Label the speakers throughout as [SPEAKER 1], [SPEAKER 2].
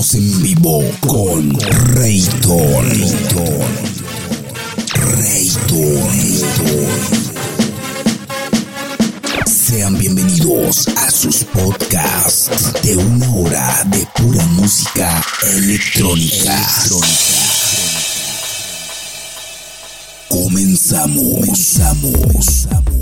[SPEAKER 1] estamos en vivo con Rayton. Rayton. Sean bienvenidos a sus podcasts de una hora de pura música electrónica. Comenzamos. Comenzamos.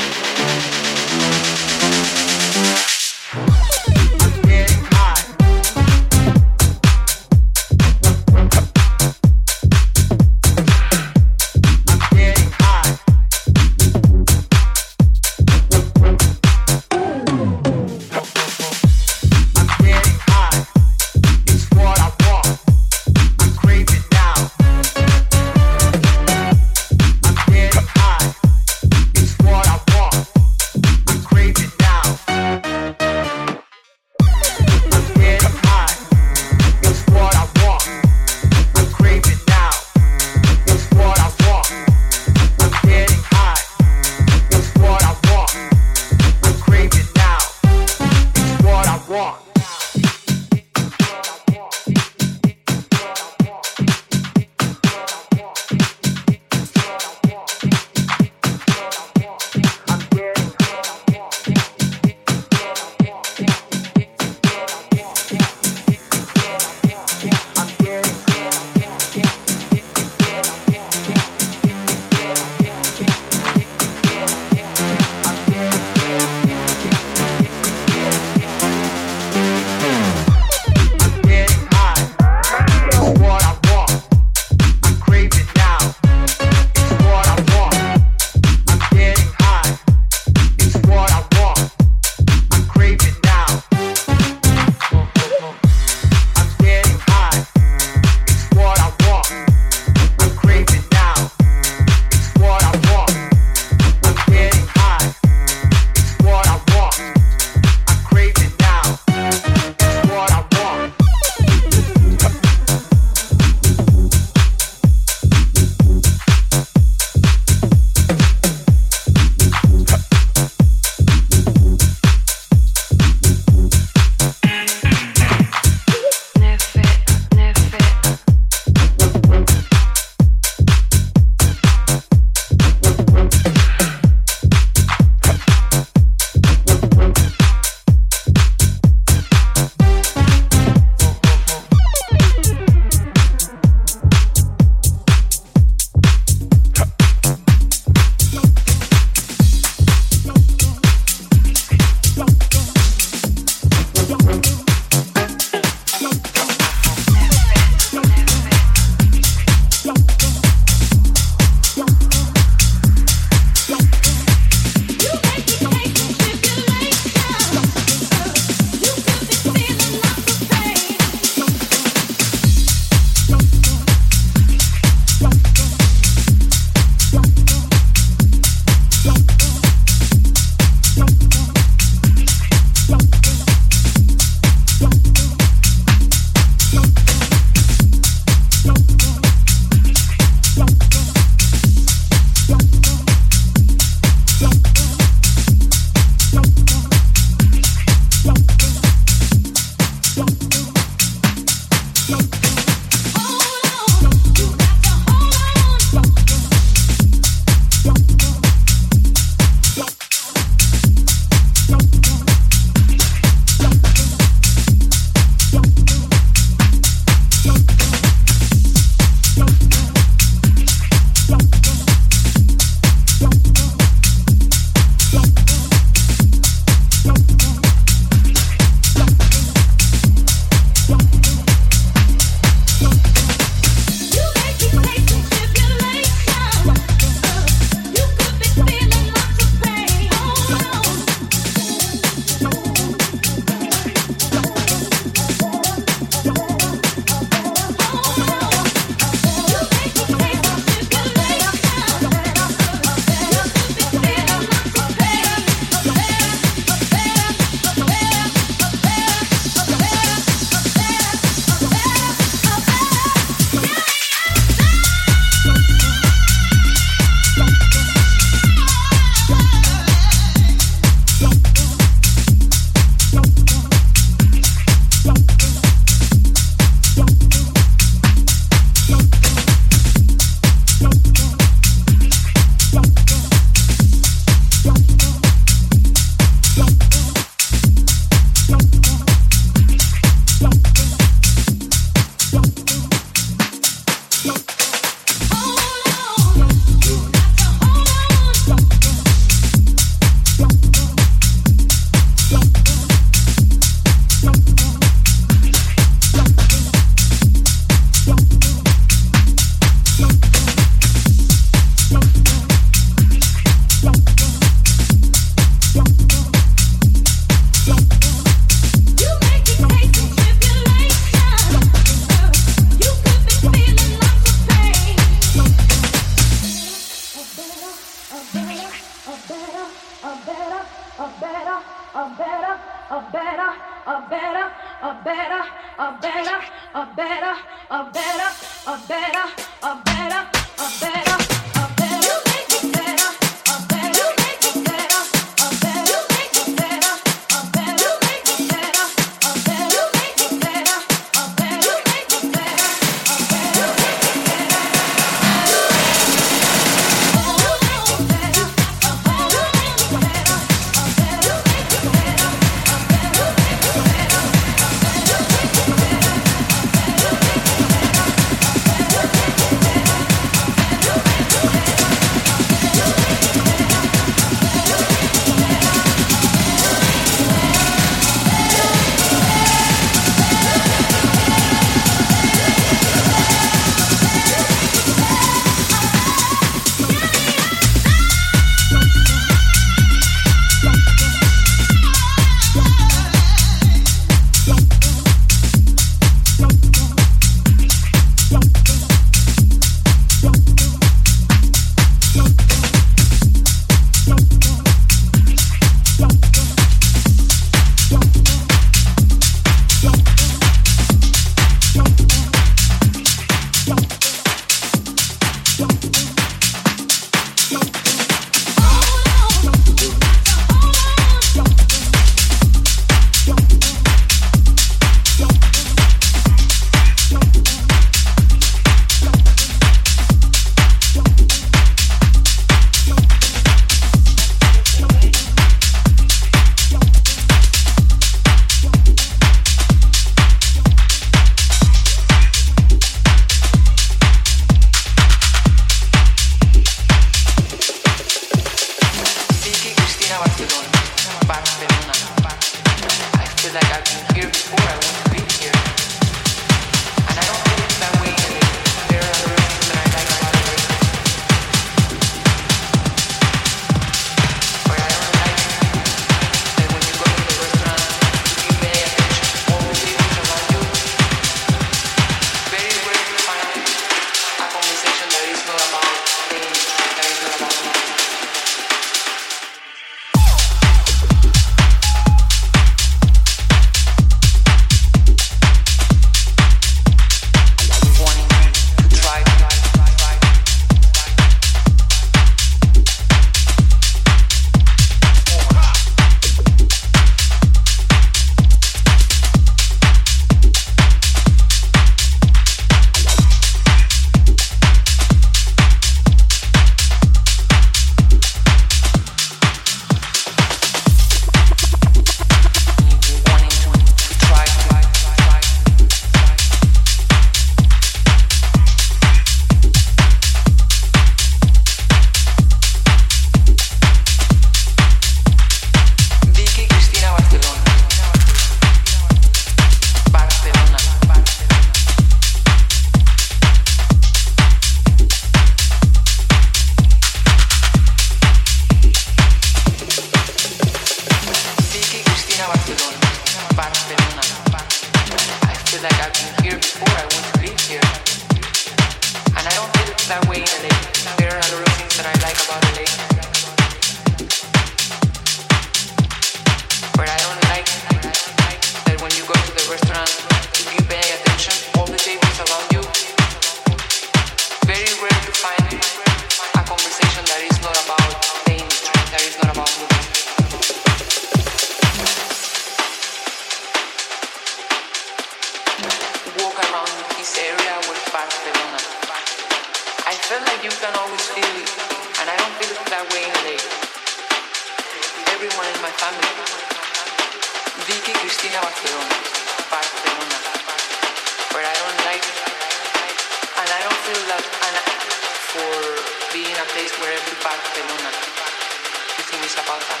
[SPEAKER 2] About that.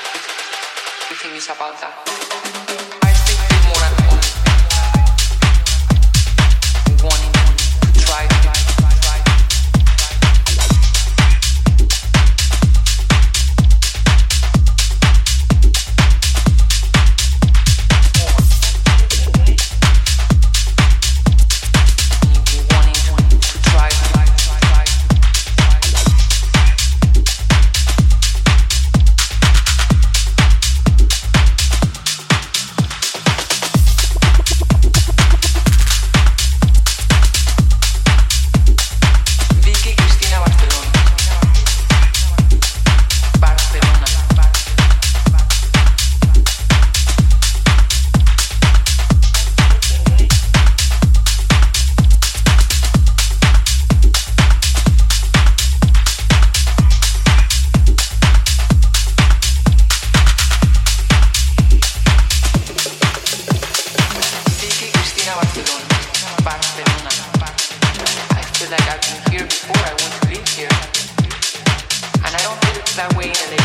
[SPEAKER 2] Everything is about that. like I've been here before, I want to live here. And I don't feel that way in an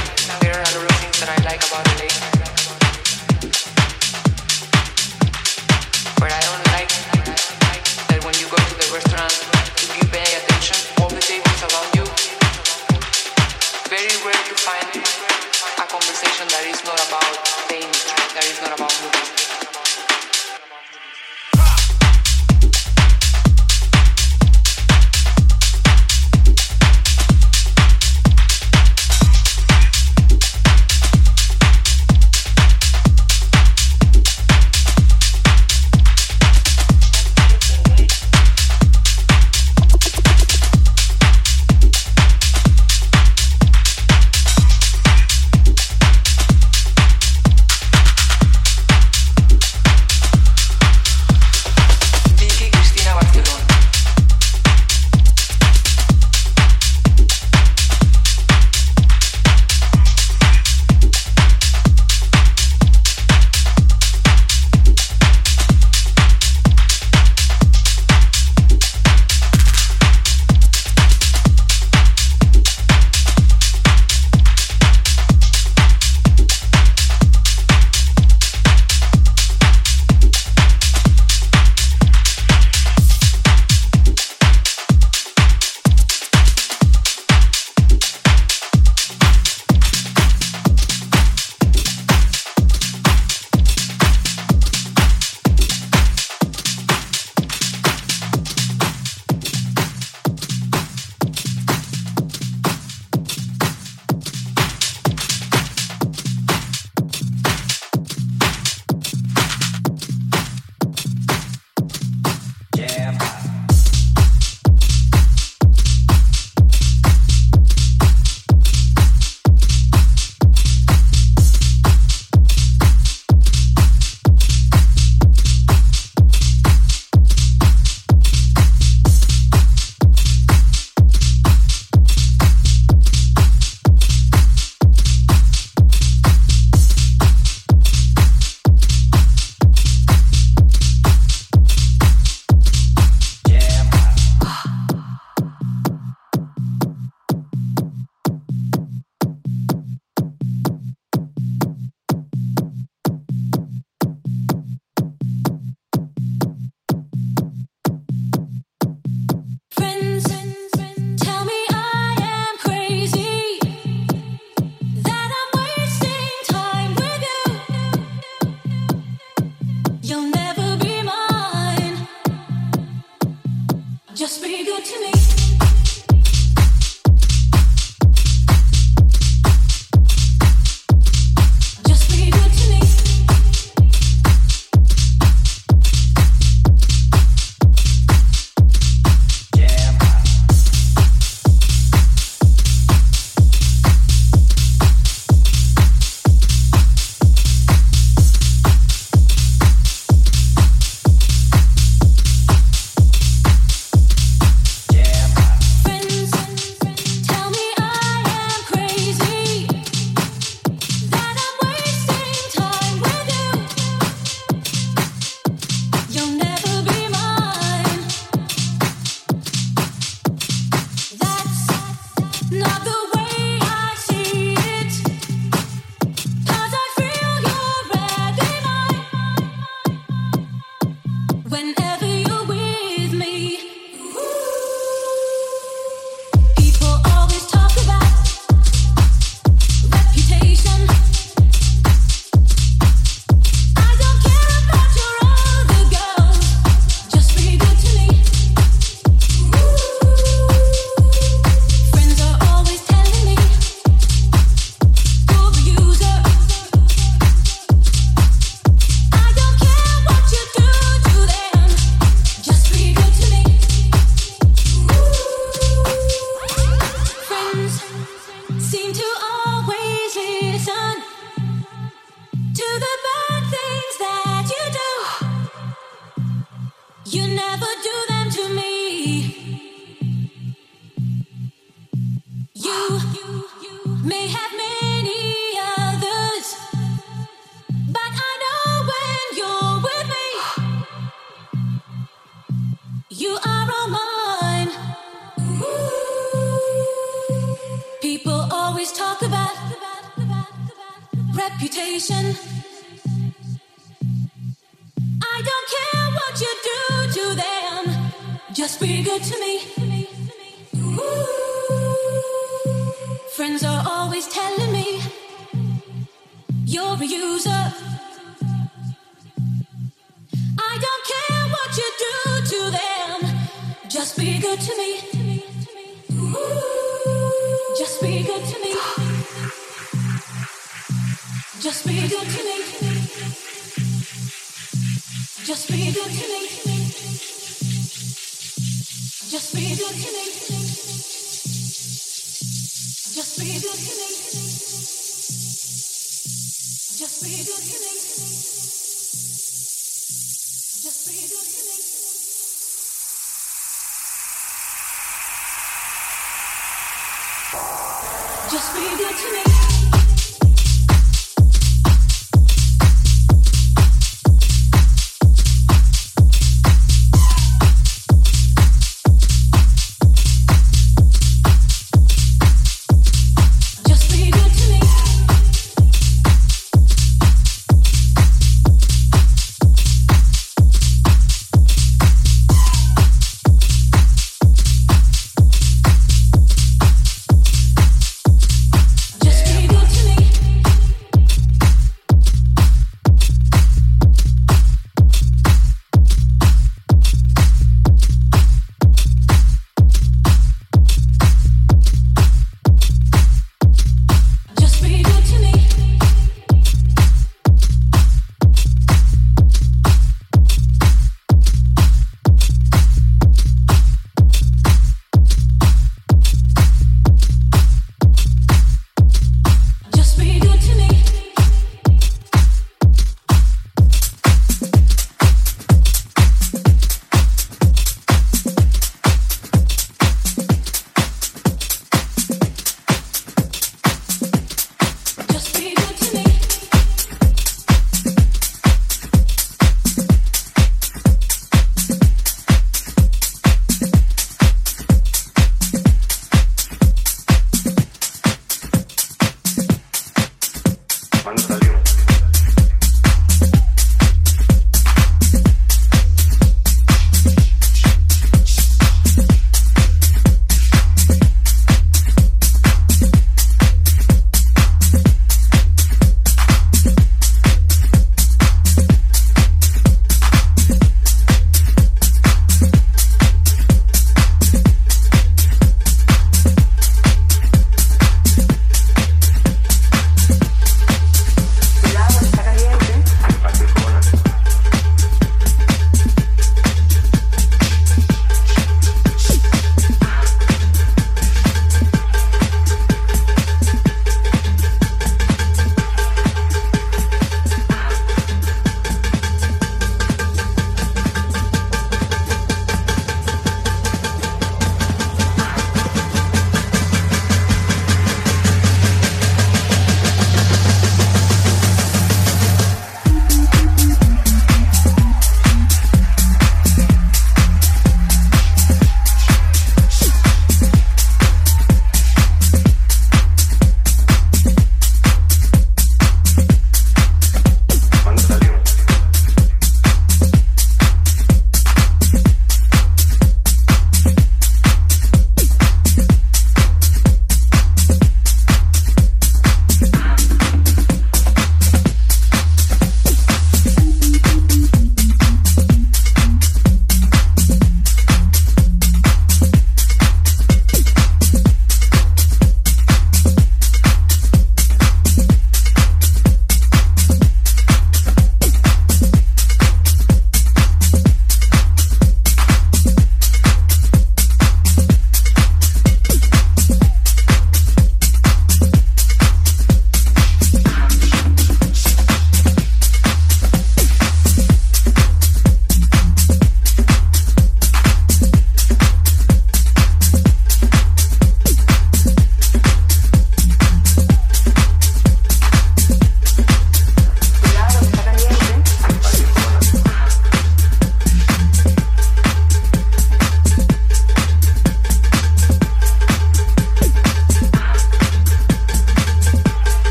[SPEAKER 2] just be good to me. Ooh. Friends are always telling me you're a user. I don't care what you do to them, just be good to me. Ooh. Just be good to me. Just be good to me. Just be good to me. Just be good to me.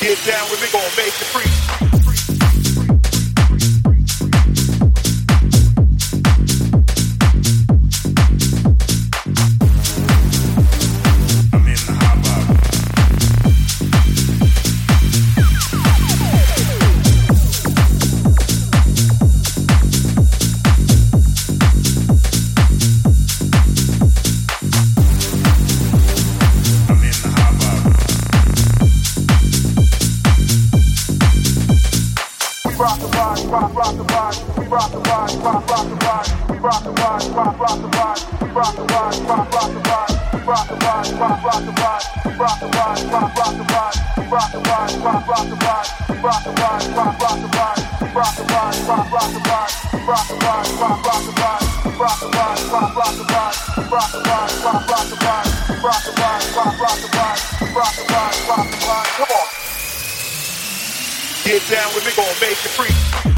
[SPEAKER 3] Get down with me, gonna make it free. Get down with me, gonna make it free.